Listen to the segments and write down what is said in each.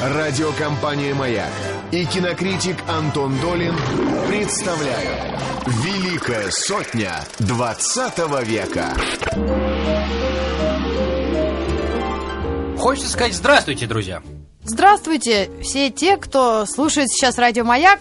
Радиокомпания «Маяк» и кинокритик Антон Долин представляют «Великая сотня 20 века». Хочется сказать здравствуйте, друзья. Здравствуйте, все те, кто слушает сейчас радио «Маяк».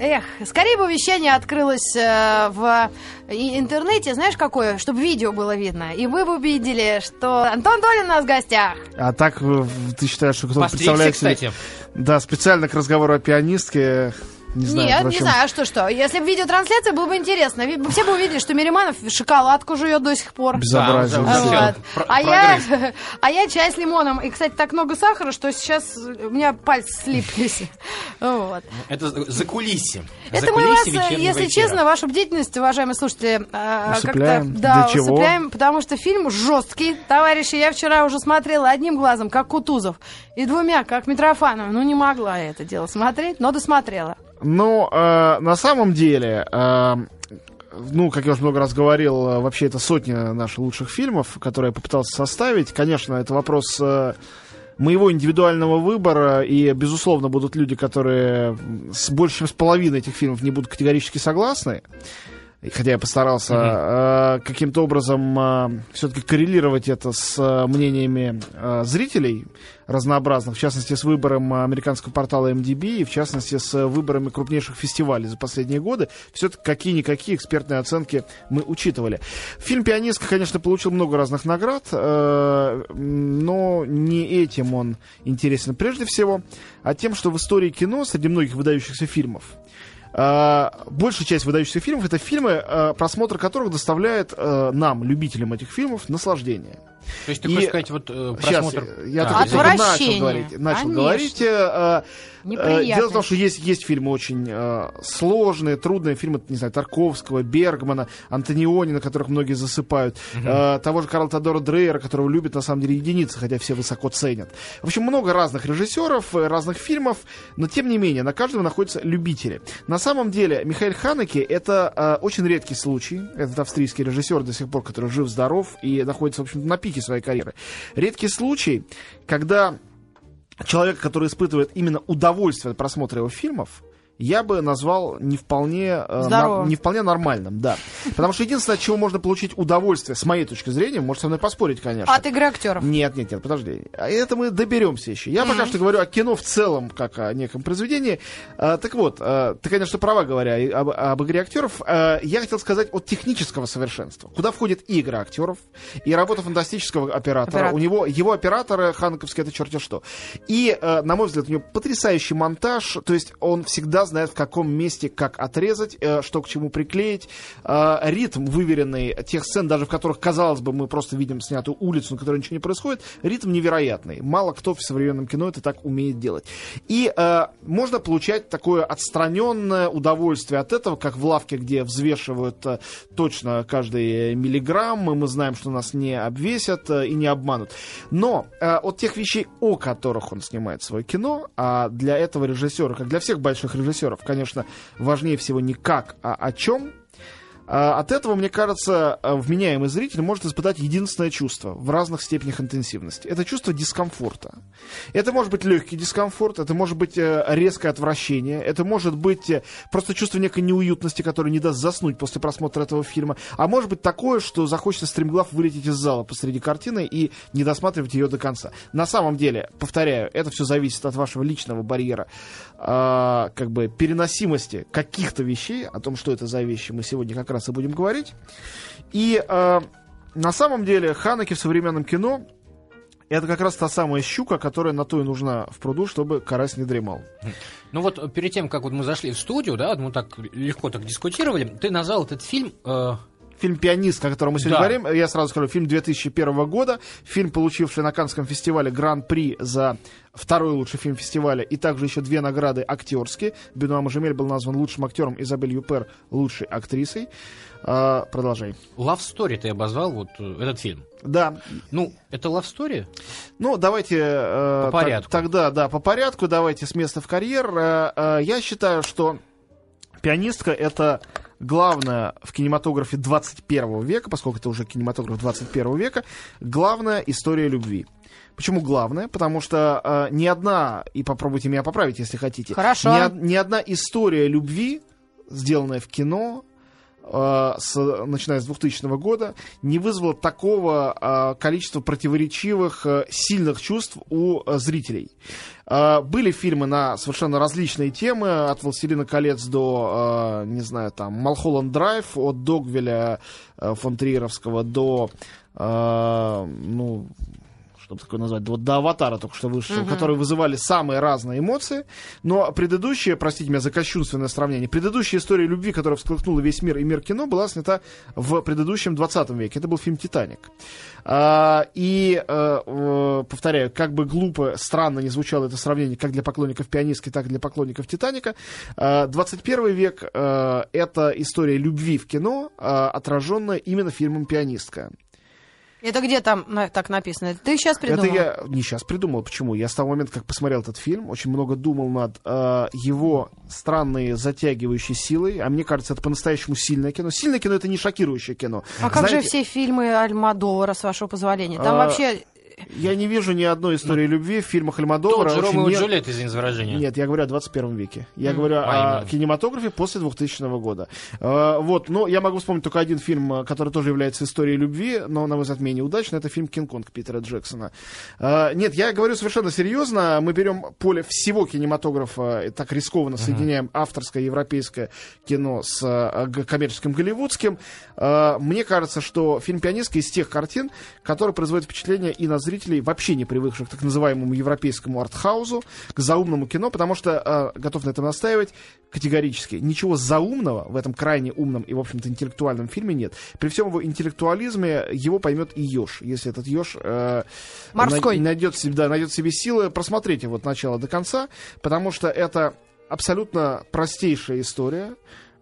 Эх, скорее бы вещание открылось э, в интернете, знаешь, какое? Чтобы видео было видно. И вы бы увидели, что Антон Долин у нас в гостях. А так э, ты считаешь, что кто-то представляет себе- кстати. Да, специально к разговору о пианистке. Не знаю, Нет, не знаю, а что, что. Если бы видеотрансляция, было бы интересно. Все бы увидели, что Мириманов шоколадку жует до сих пор. Безобразие. Да, А, вот. Про- А, я, а я чай с лимоном. И, кстати, так много сахара, что сейчас у меня пальцы слиплись. Вот. Это за кулиси. Это мы вас, э, если честно, вашу бдительность, уважаемые слушатели, как-то Усыпляем. да, Для чего? усыпляем, потому что фильм жесткий. Товарищи, я вчера уже смотрела одним глазом, как Кутузов, и двумя, как Митрофанов. Ну, не могла я это дело смотреть, но досмотрела. Ну, э, на самом деле, э, ну, как я уже много раз говорил, э, вообще это сотня наших лучших фильмов, которые я попытался составить. Конечно, это вопрос э, моего индивидуального выбора, и, безусловно, будут люди, которые с больше чем с половиной этих фильмов не будут категорически согласны. Хотя я постарался э, каким-то образом все-таки коррелировать это с э, мнениями э, зрителей разнообразных, в частности, с выбором э, американского портала MDB и, в частности, с э, выборами крупнейших фестивалей за последние годы. Все-таки какие-никакие экспертные оценки мы учитывали. Фильм «Пианистка», конечно, получил много разных наград, э, но не этим он интересен прежде всего, а тем, что в истории кино среди многих выдающихся фильмов большая часть выдающихся фильмов это фильмы, а, просмотр которых доставляет а, нам, любителям этих фильмов, наслаждение. То есть ты И- хочешь сказать, вот э, Сейчас, просмотр... я А, только начал говорить. Начал Конечно. говорить. э, э. Дело в том, что есть, есть фильмы очень э, сложные, трудные, фильмы, не знаю, Тарковского, Бергмана, Антониони, на которых многие засыпают, э, того же Карла Тодора Дрейера, которого любят, на самом деле, единицы, хотя все высоко ценят. В общем, много разных режиссеров, разных фильмов, но, тем не менее, на каждом находятся любители. На самом деле, Михаил Ханеке — это э, очень редкий случай. Этот австрийский режиссер до сих пор, который жив-здоров и находится, в общем на пике своей карьеры. Редкий случай, когда человека, который испытывает именно удовольствие от просмотра его фильмов, я бы назвал не вполне, э, нар- не вполне нормальным, да. Потому что единственное, от чего можно получить удовольствие, с моей точки зрения, может со мной поспорить, конечно. От игры актеров. Нет, нет, нет, подожди. А Это мы доберемся еще. Я пока что говорю о кино в целом, как о неком произведении. А, так вот, а, ты, конечно, права говоря об, об игре актеров. А, я хотел сказать от технического совершенства, куда входит и игра актеров, и работа фантастического оператора. Оператор. У него его операторы Ханковские это черти что. И, э, на мой взгляд, у него потрясающий монтаж, то есть он всегда знает, в каком месте как отрезать, э, что к чему приклеить. Э, ритм выверенный тех сцен, даже в которых, казалось бы, мы просто видим снятую улицу, на которой ничего не происходит, ритм невероятный. Мало кто в современном кино это так умеет делать. И э, можно получать такое отстраненное удовольствие от этого, как в лавке, где взвешивают точно каждый миллиграмм, и мы знаем, что нас не обвесят и не обманут. Но от тех вещей, о которых он снимает свое кино, а для этого режиссера, как для всех больших режиссеров, конечно, важнее всего не как, а о чем, От этого, мне кажется, а, вменяемый зритель может испытать единственное чувство в разных степенях интенсивности. Это чувство дискомфорта. Это может быть легкий дискомфорт, это может быть э, резкое отвращение, это может быть э, просто чувство некой неуютности, которое не даст заснуть после просмотра этого фильма. А может быть такое, что захочется стремглав вылететь из зала посреди картины и не досматривать ее до конца. На самом деле, повторяю, это все зависит от вашего личного барьера, а, как бы переносимости каких-то вещей, о том, что это за вещи, мы сегодня как раз и будем говорить. И а, на самом деле Ханеке в современном кино это как раз та самая щука, которая на то и нужна в пруду, чтобы карась не дремал. Ну вот э, перед тем, как вот мы зашли в студию, да, вот мы так легко так дискутировали, ты назвал этот фильм... э, Фильм «Пианист», о котором мы сегодня Да. говорим, я сразу скажу, фильм 2001 года, фильм, получивший на Каннском фестивале Гран-при за второй лучший фильм фестиваля, и также еще две награды актерские. Бенуа Мажемель был назван лучшим актером, Изабель Юпер лучшей актрисой. А, продолжай. Love Story ты обозвал вот э, этот фильм. Да, Ну, это Love Story? Ну, давайте... э, По порядку. тогда, да, по порядку, давайте с места в карьер. Э, э, я считаю, что «Пианистка» — это главное в кинематографе 21 века, поскольку это уже кинематограф 21 века, главная история любви. Почему главное? Потому что э, ни одна, и попробуйте меня поправить, если хотите, Хорошо. Ни, ни одна история любви, сделанная в кино, с, начиная с 2000 года, не вызвала такого э, количества противоречивых, э, сильных чувств у э, зрителей. Э, были фильмы на совершенно различные темы, от «Властелина колец» до, э, не знаю, там, «Малхолланд Драйв», от Догвиля э, фон Триеровского до, э, ну, что бы такое назвать, вот до аватара только что вышел, которые вызывали самые разные эмоции. Но предыдущая, простите меня за кощунственное сравнение, предыдущая история любви, которая всколыхнула весь мир и мир кино, была снята в предыдущем 20 веке. Это был фильм «Титаник». А, и, э, повторяю, как бы глупо, странно не звучало это сравнение как для поклонников пианистки, так и для поклонников «Титаника», э, 21 век э, — это история любви в кино, э, отраженная именно фильмом «Пианистка». Это где там так написано? Ты сейчас придумал? Это я не сейчас придумал. Почему? Я с того момента, как посмотрел этот фильм, очень много думал над э, его странной затягивающей силой. А мне кажется, это по-настоящему сильное кино. Сильное кино это не шокирующее кино. А как Знаете, же все фильмы Альмадовара, с вашего позволения? Там А, вообще... Я не вижу ни одной истории любви в фильмах Тот Альмадовара. же очень Ромео и не- Джульетта, извини за выражение. Нет, я говорю о 21 веке. Я М, говорю а о именно. кинематографе после 2000 года. Э, вот, но я могу вспомнить только один фильм, э, который тоже является историей любви, но, на мой взгляд, менее удачный. Это фильм «Кинг-Конг» Питера Джексона. Э, нет, я говорю совершенно серьезно. Мы берем поле всего кинематографа, и так рискованно соединяем авторское европейское кино с коммерческим голливудским. Э, мне кажется, что фильм «Пианистка» из тех картин, которые производят впечатление и на зрителей, вообще не привыкших к так называемому европейскому артхаузу, к заумному кино, потому что, э, готов на этом настаивать, категорически, ничего заумного в этом крайне умном и, в общем-то, интеллектуальном фильме нет. При всем его интеллектуализме его поймет и еж, если этот еж э, Морской. на- найдет, себе, да, найдет себе силы. Просмотрите вот начало до конца, потому что это абсолютно простейшая история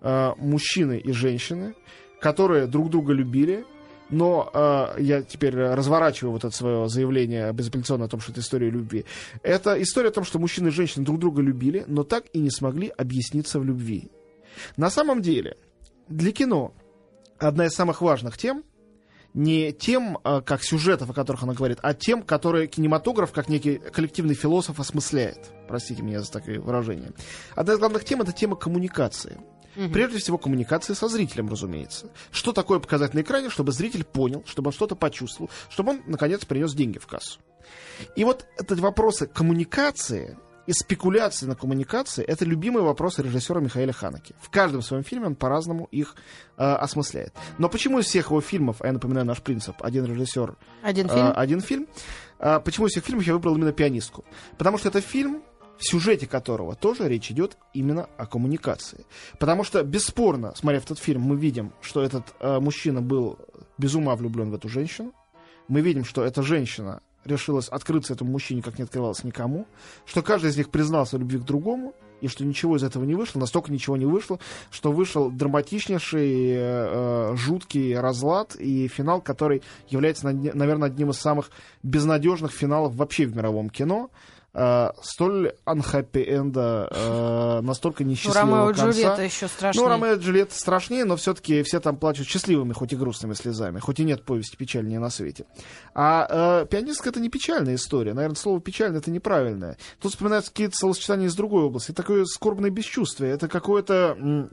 э, мужчины и женщины, которые друг друга любили, но э, я теперь разворачиваю вот это свое заявление безапелляционно о том, что это история любви. Это история о том, что мужчины и женщины друг друга любили, но так и не смогли объясниться в любви. На самом деле, для кино одна из самых важных тем не тем, э, как сюжетов, о которых она говорит, а тем, которые кинематограф, как некий коллективный философ, осмысляет. Простите меня за такое выражение. Одна из главных тем — это тема коммуникации. Прежде всего, коммуникации со зрителем, разумеется. Что такое показать на экране, чтобы зритель понял, чтобы он что-то почувствовал, чтобы он, наконец, принес деньги в кассу. И вот эти вопросы коммуникации и спекуляции на коммуникации — это любимые вопросы режиссера Михаила Ханеки. В каждом своем фильме он по-разному их э, осмысляет. Но почему из всех его фильмов, а я напоминаю наш принцип, один режиссер, Один э, фильм? один фильм, э, почему из всех фильмов я выбрал именно «Пианистку»? Потому что это фильм, в сюжете которого тоже речь идет именно о коммуникации. Потому что, бесспорно, смотря в этот фильм, мы видим, что этот э, мужчина был без ума влюблен в эту женщину. Мы видим, что эта женщина решилась открыться этому мужчине, как не открывалась никому, что каждый из них признался в любви к другому, и что ничего из этого не вышло, настолько ничего не вышло, что вышел драматичнейший, э, э, жуткий разлад и финал, который является, наверное, одним из самых безнадежных финалов вообще в мировом кино. Э, столь unhappy энда, э, настолько Ну, несчастливого Ромео и конца. Джульетта еще страшнее. Ну, Ромео и Джульетта страшнее, но все-таки все там плачут счастливыми, хоть и грустными слезами, хоть и нет повести печальнее на свете. А э, пианистка это не печальная история. Наверное, слово печально это неправильное. Тут вспоминаются какие-то словосочетания из другой области. Это такое скорбное бесчувствие. Это какое-то.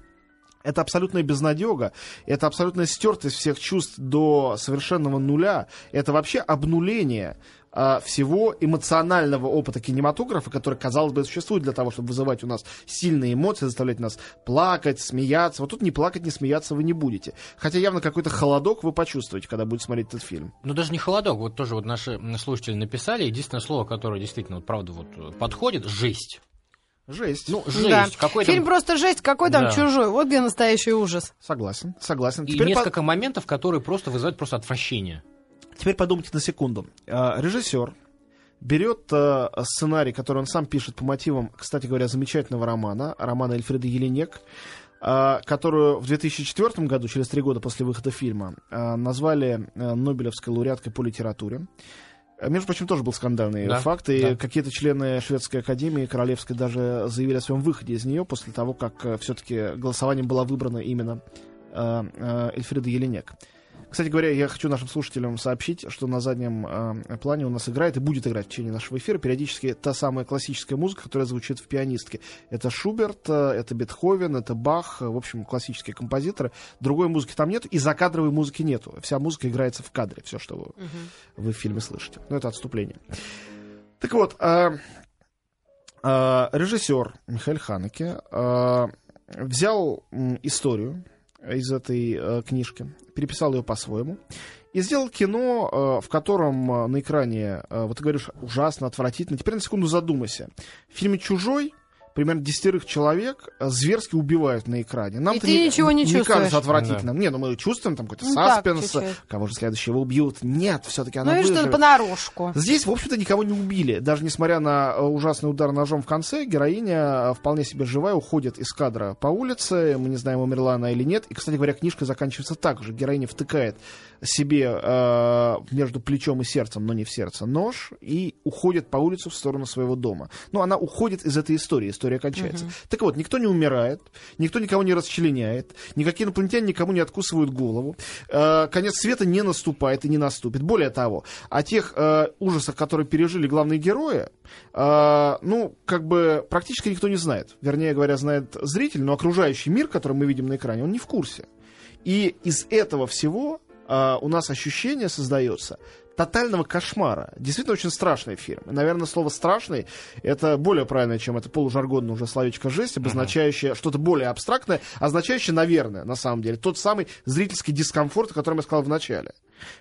это абсолютная безнадега, это абсолютная стертость всех чувств до совершенного нуля, это вообще обнуление а, всего эмоционального опыта кинематографа, который, казалось бы, существует для того, чтобы вызывать у нас сильные эмоции, заставлять нас плакать, смеяться. Вот тут не плакать, не смеяться вы не будете. Хотя явно какой-то холодок вы почувствуете, когда будете смотреть этот фильм. Ну, даже не холодок, вот тоже вот наши слушатели написали, единственное слово, которое действительно, вот, правда, вот подходит, жесть. Жесть. Ну, Да. жесть. Какой там... Фильм просто жесть, какой там Да. чужой. Вот где настоящий ужас. Согласен, согласен. И Теперь по- несколько моментов, которые просто вызывают просто отвращение. Теперь подумайте на секунду. А, Режиссер берет а, сценарий, который он сам пишет по мотивам, кстати говоря, замечательного романа, романа Эльфреда Еленек, а, которую в 2004 году, через три года после выхода фильма, назвали Нобелевской лауреаткой по литературе. Между прочим, тоже был скандальный Да, факт, и да. какие-то члены шведской академии королевской даже заявили о своем выходе из нее после того, как все-таки голосованием была выбрана именно э, э, Эльфрида Еленек. Кстати говоря, я хочу нашим слушателям сообщить, что на заднем э, плане у нас играет и будет играть в течение нашего эфира периодически та самая классическая музыка, которая звучит в пианистке. Это Шуберт, э, это Бетховен, это Бах, э, в общем, классические композиторы. Другой музыки там нет, и закадровой музыки нету. Вся музыка играется в кадре, все, что вы, вы в фильме слышите. Но это отступление. Так вот, э, э, режиссер Михаил Ханеке э, взял историю из этой э, книжки, переписал ее по-своему и сделал кино, э, в котором э, на экране, э, вот ты говоришь, ужасно, отвратительно. Теперь на секунду задумайся. В фильме «Чужой» примерно десятерых человек зверски убивают на экране. Нам И ты ничего не чувствуешь. кажется отвратительным. Не, ну мы чувствуем там какой-то Ну так, саспенс, чуть-чуть. кого же следующего убьют. Нет, все-таки она Ну и что, выживет. понарошку. Здесь, в общем-то, никого не убили. Даже несмотря на э, ужасный удар ножом в конце, героиня э, вполне себе живая, уходит из кадра по улице. Мы не знаем, умерла она или нет. И, кстати говоря, книжка заканчивается так же. Героиня втыкает себе э, между плечом и сердцем, но не в сердце, нож и уходит по улице в сторону своего дома. Ну, она уходит из этой истории. История кончается. Так вот, никто не умирает, никто никого не расчленяет, никакие инопланетяне никому не откусывают голову. Э, конец света не наступает и не наступит. Более того, о тех э, ужасах, которые пережили главные герои, э, ну, как бы практически никто не знает. Вернее говоря, знает зритель, но окружающий мир, который мы видим на экране, он не в курсе. И из этого всего э, у нас ощущение создается тотального кошмара. Действительно очень страшный фильм. Наверное, слово «страшный» — это более правильное, чем это полужаргонное уже словечко «жесть», обозначающее что-то более абстрактное, означающее, наверное, на самом деле, тот самый зрительский дискомфорт, о котором я сказал в начале.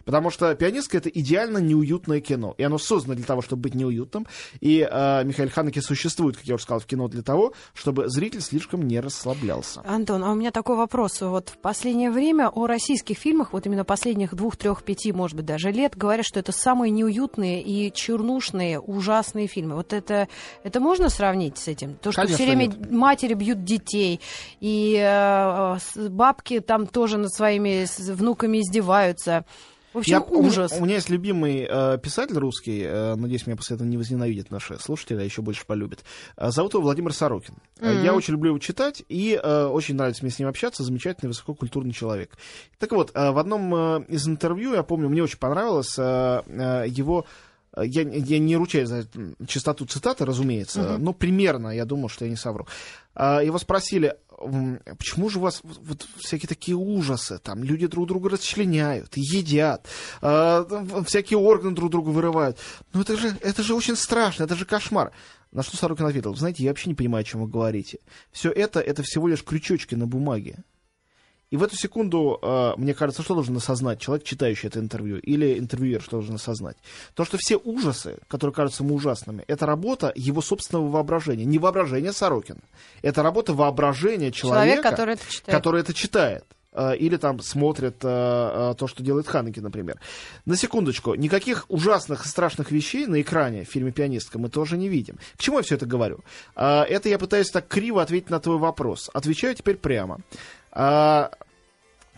Потому что «Пианистка» — это идеально неуютное кино. И оно создано для того, чтобы быть неуютным. И э, Михаил Ханеке существует, как я уже сказал, в кино для того, чтобы зритель слишком не расслаблялся. Антон, а у меня такой вопрос. Вот в последнее время о российских фильмах, вот именно последних двух, трех, пяти, может быть, даже лет, говорят, что это самые неуютные и чернушные, ужасные фильмы. Вот это, это можно сравнить с этим? То, что Конечно, все время нет. матери бьют детей, и э, бабки там тоже над своими внуками издеваются. В общем, Я- у, ужас. меня, у меня есть любимый э, писатель русский, э, надеюсь, меня после этого не возненавидят наши слушатели, а еще больше полюбят. Э, зовут его Владимир Сорокин. Э, Я очень люблю его читать, и э, очень нравится мне с ним общаться, замечательный, высококультурный человек. Так вот, э, в одном э, из интервью, я помню, мне очень понравилось э, э, его... э, Я, я не ручаюсь за чистоту цитаты, разумеется, но примерно, я думал, что я не совру. А, Его спросили, почему же у вас вот- всякие такие ужасы, там люди друг друга расчленяют, едят, а, всякие органы друг друга вырывают. Ну это же, это же очень страшно, это же кошмар. На что Сорокин ответил, знаете, я вообще не понимаю, о чем вы говорите. Все это, это всего лишь крючочки на бумаге. И в эту секунду, э, мне кажется, что должен осознать человек, читающий это интервью, или интервьюер, что должен осознать? То, что все ужасы, которые кажутся ему ужасными, это работа его собственного воображения. Не воображение Сорокина. Это работа воображения человека, Человек, который это читает. который это читает. э, Или там смотрит э, то, что делает Ханеке, например. На секундочку, никаких ужасных и страшных вещей на экране в фильме «Пианистка» мы тоже не видим. К чему я все это говорю? Это я пытаюсь так криво ответить на твой вопрос. Отвечаю теперь прямо. А,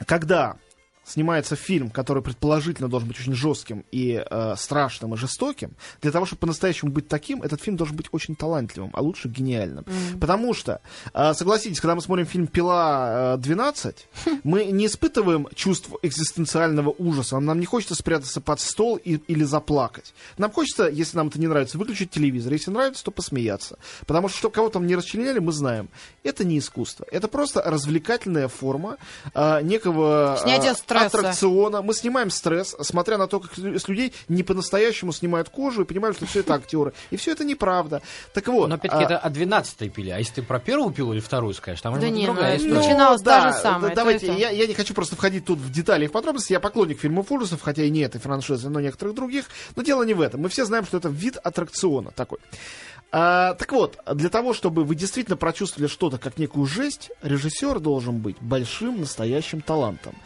когда снимается фильм, который предположительно должен быть очень жестким и э, страшным и жестоким, для того, чтобы по-настоящему быть таким, этот фильм должен быть очень талантливым, а лучше гениальным. Потому что, э, согласитесь, когда мы смотрим фильм «Пила э, 12», мы не испытываем чувство экзистенциального ужаса, нам не хочется спрятаться под стол и- или заплакать. Нам хочется, если нам это не нравится, выключить телевизор, если нравится, то посмеяться. Потому что, чтобы кого там не расчленяли, мы знаем, это не искусство, это просто развлекательная форма э, некого... э, Снятие стресса. аттракциона. Мы снимаем стресс, смотря на то, как с людей не по-настоящему снимают кожу и понимают, что все это актеры. И все это неправда. Так вот. Но опять-таки а, это о 12 пиле. А если ты про первую пилу или вторую скажешь, там Да не, другая ну, история. ну, начиналось та же самое, давайте, это. Я, я не хочу просто входить тут в детали и в подробности. Я поклонник фильмов ужасов, хотя и не этой франшизы, но некоторых других. Но дело не в этом. Мы все знаем, что это вид аттракциона такой. А, так вот, для того, чтобы вы действительно прочувствовали что-то как некую жесть, режиссер должен быть большим настоящим талантом.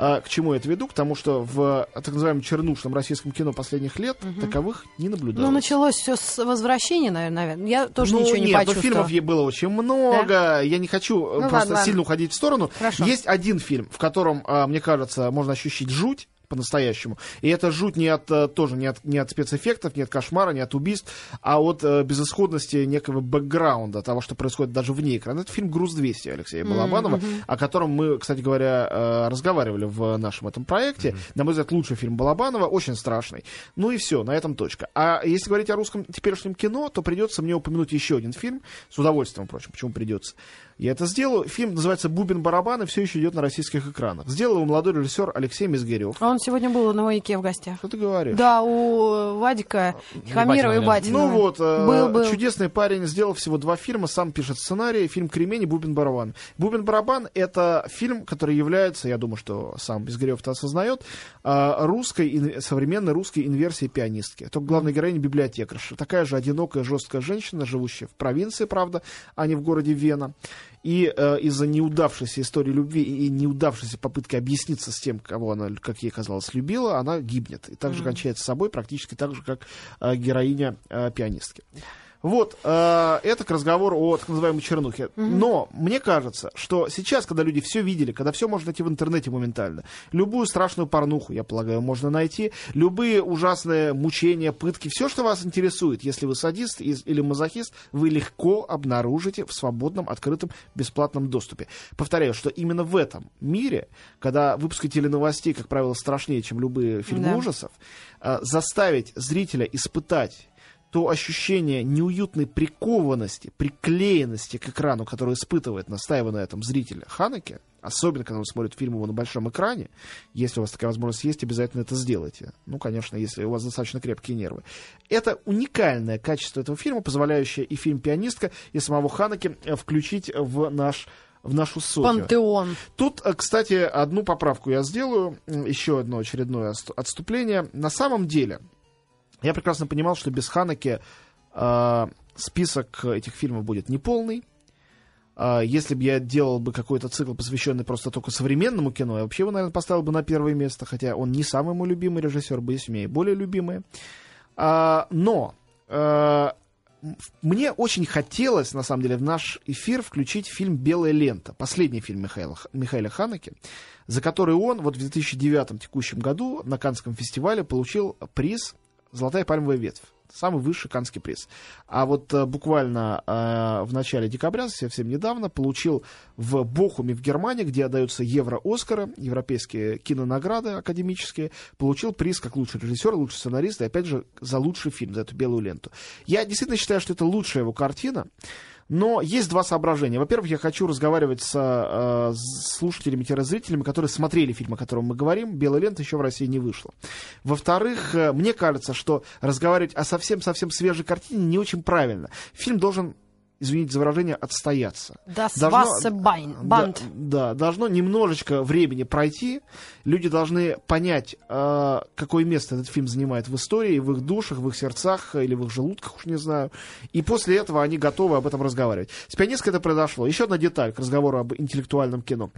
А, к чему я это веду? К тому, что в так называемом чернушном российском кино последних лет таковых не наблюдалось. Ну, началось все с возвращения, наверное. Я тоже ну, ничего не нет, но почувствовала. фильмов ей было очень много. Я не хочу э, Ну, просто ладно, сильно ладно. уходить в сторону. Хорошо. Есть один фильм, в котором, а, мне кажется, можно ощущать жуть. По-настоящему. И это жуть не от, э, тоже не от, не от спецэффектов, не от кошмара, не от убийств, а от э, безысходности некого бэкграунда того, что происходит даже вне экрана. Это фильм «Груз-200» Алексея Балабанова, mm-hmm. о котором мы, кстати говоря, э, разговаривали в нашем этом проекте. Mm-hmm. На мой взгляд, лучший фильм Балабанова, очень страшный. Ну и все, на этом точка. А если говорить о русском теперешнем кино, то придется мне упомянуть еще один фильм, с удовольствием, впрочем, почему придется. Я это сделаю. Фильм называется «Бубен барабан» и все еще идет на российских экранах. Сделал его молодой режиссер Алексей Мизгирев. А он сегодня был на маяке в гостях. Что ты говоришь? Да, у Вадика Хамирова и Батина. Ну вот, э, был, был. чудесный парень, сделал всего два фильма, сам пишет сценарий, фильм «Кремень» и «Бубен барабан». «Бубен барабан» — это фильм, который является, я думаю, что сам Мизгирев это осознает, э, русской, современной русской инверсией пианистки. Только главная героиня библиотекарша. Такая же одинокая, жесткая женщина, живущая в провинции, правда, а не в городе Вена. И э, из-за неудавшейся истории любви и неудавшейся попытки объясниться с тем, кого она, как ей казалось, любила, она гибнет. И также mm-hmm. кончается собой, практически так же, как э, героиня э, пианистки. Вот, э, это к разговору о так называемой чернухе. Mm-hmm. Но мне кажется, что сейчас, когда люди все видели, когда все можно найти в интернете моментально, любую страшную порнуху, я полагаю, можно найти, любые ужасные мучения, пытки, все, что вас интересует, если вы садист или мазохист, вы легко обнаружите в свободном, открытом, бесплатном доступе. Повторяю, что именно в этом мире, когда выпуски теленовостей, как правило, страшнее, чем любые фильмы да. ужасов, э, заставить зрителя испытать то ощущение неуютной прикованности, приклеенности к экрану, которое испытывает настаивая на этом зритель Ханеке, особенно когда он смотрит фильм его на большом экране, если у вас такая возможность есть, обязательно это сделайте. Ну, конечно, если у вас достаточно крепкие нервы. Это уникальное качество этого фильма, позволяющее и фильм «Пианистка», и самого Ханеке э, включить в наш в нашу сотню. Пантеон. Тут, э, кстати, одну поправку я сделаю, еще одно очередное отступление. На самом деле, я прекрасно понимал, что без Ханаки э, список этих фильмов будет неполный. Э, если бы я делал бы какой-то цикл, посвященный просто только современному кино, я вообще его, наверное, поставил бы на первое место, хотя он не самый мой любимый режиссер, есть у меня и более любимые. Э, но э, мне очень хотелось, на самом деле, в наш эфир включить фильм «Белая лента», последний фильм Михаила, Михаила Ханаки, за который он вот в 2009 текущем году на Канском фестивале получил приз «Золотая пальмовая ветвь». Самый высший канский приз. А вот э, буквально э, в начале декабря, совсем недавно, получил в Бохуме в Германии, где отдаются евро-оскары, европейские кинонаграды академические, получил приз как лучший режиссер, лучший сценарист и, опять же, за лучший фильм, за эту белую ленту. Я действительно считаю, что это лучшая его картина. Но есть два соображения. Во-первых, я хочу разговаривать с э, слушателями-зрителями, которые смотрели фильм, о котором мы говорим. «Белая лента» еще в России не вышла. Во-вторых, э, мне кажется, что разговаривать о совсем-совсем свежей картине не очень правильно. Фильм должен извините за выражение, отстояться. Das должно, да, да, должно немножечко времени пройти. Люди должны понять, э, какое место этот фильм занимает в истории, в их душах, в их сердцах или в их желудках, уж не знаю. И после этого они готовы об этом разговаривать. С «Пианисткой» это произошло. Еще одна деталь к разговору об интеллектуальном кино.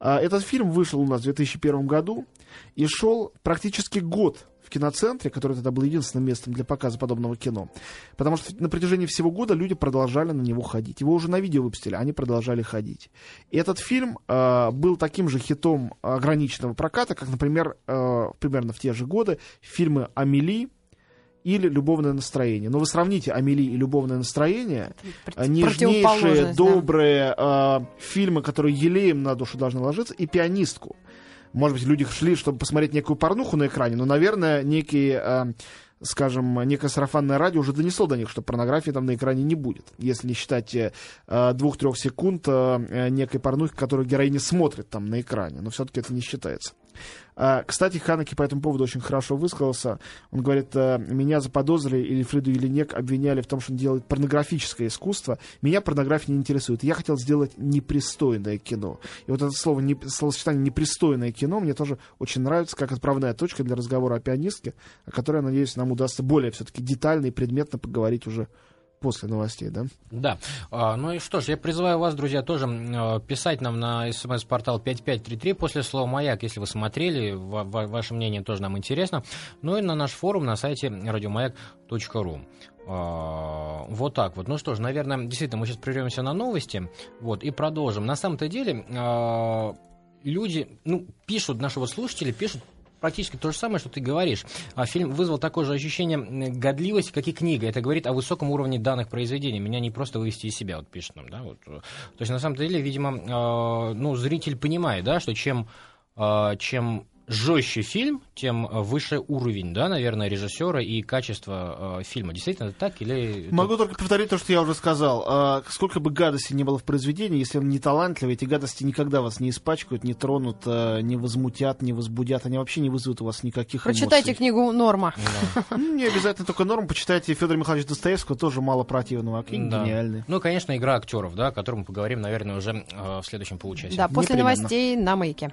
Э, этот фильм вышел у нас в 2001 году и шел практически год в киноцентре, который тогда был единственным местом для показа подобного кино. Потому что на протяжении всего года люди продолжали на него ходить. Его уже на видео выпустили, они продолжали ходить. И этот фильм э, был таким же хитом ограниченного проката, как, например, э, примерно в те же годы фильмы «Амели», или любовное настроение. Но вы сравните Амели и любовное настроение, Против... нежнейшие, добрые да. э, фильмы, которые елеем на душу должны ложиться, и пианистку может быть, люди шли, чтобы посмотреть некую порнуху на экране, но, наверное, некий, э, скажем, некое сарафанное радио уже донесло до них, что порнографии там на экране не будет, если не считать э, двух-трех секунд э, некой порнухи, которую героиня смотрит там на экране, но все-таки это не считается. А, кстати, Ханаки по этому поводу очень хорошо высказался. Он говорит, «Э, меня заподозрили, или Фриду Еленек обвиняли в том, что он делает порнографическое искусство. Меня порнография не интересует. Я хотел сделать непристойное кино. И вот это слово, не, словосочетание «непристойное кино» мне тоже очень нравится, как отправная точка для разговора о пианистке, о которой, я надеюсь, нам удастся более все-таки детально и предметно поговорить уже после новостей, да? Да. А, ну и что ж, я призываю вас, друзья, тоже а, писать нам на смс-портал 5533 после слова «Маяк», если вы смотрели, ваше мнение тоже нам интересно. Ну и на наш форум на сайте радиомаяк.ру. А, вот так вот. Ну что ж, наверное, действительно, мы сейчас прервемся на новости вот, и продолжим. На самом-то деле люди, ну, пишут, наши вот слушатели пишут практически то же самое, что ты говоришь. А фильм вызвал такое же ощущение годливости, как и книга. Это говорит о высоком уровне данных произведений. Меня не просто вывести из себя, вот пишет нам. Да? Вот. То есть, на самом деле, видимо, э, ну, зритель понимает, да, что чем, э, чем жестче фильм, тем э, выше уровень, да, наверное, режиссера и качество э, фильма. Действительно это так или... Могу только повторить то, что я уже сказал. А, сколько бы гадости не было в произведении, если он не талантливый, эти гадости никогда вас не испачкают, не тронут, а, не возмутят, не возбудят. Они вообще не вызовут у вас никаких Прочитайте эмоций. книгу «Норма». Да. Ну, Не обязательно только норм. Почитайте Федора Михайловича Достоевского, тоже мало противного, а книги Да. гениальные. Ну, и, конечно, игра актеров, да, о которой мы поговорим, наверное, уже э, в следующем получасе. Да, после новостей на маяке.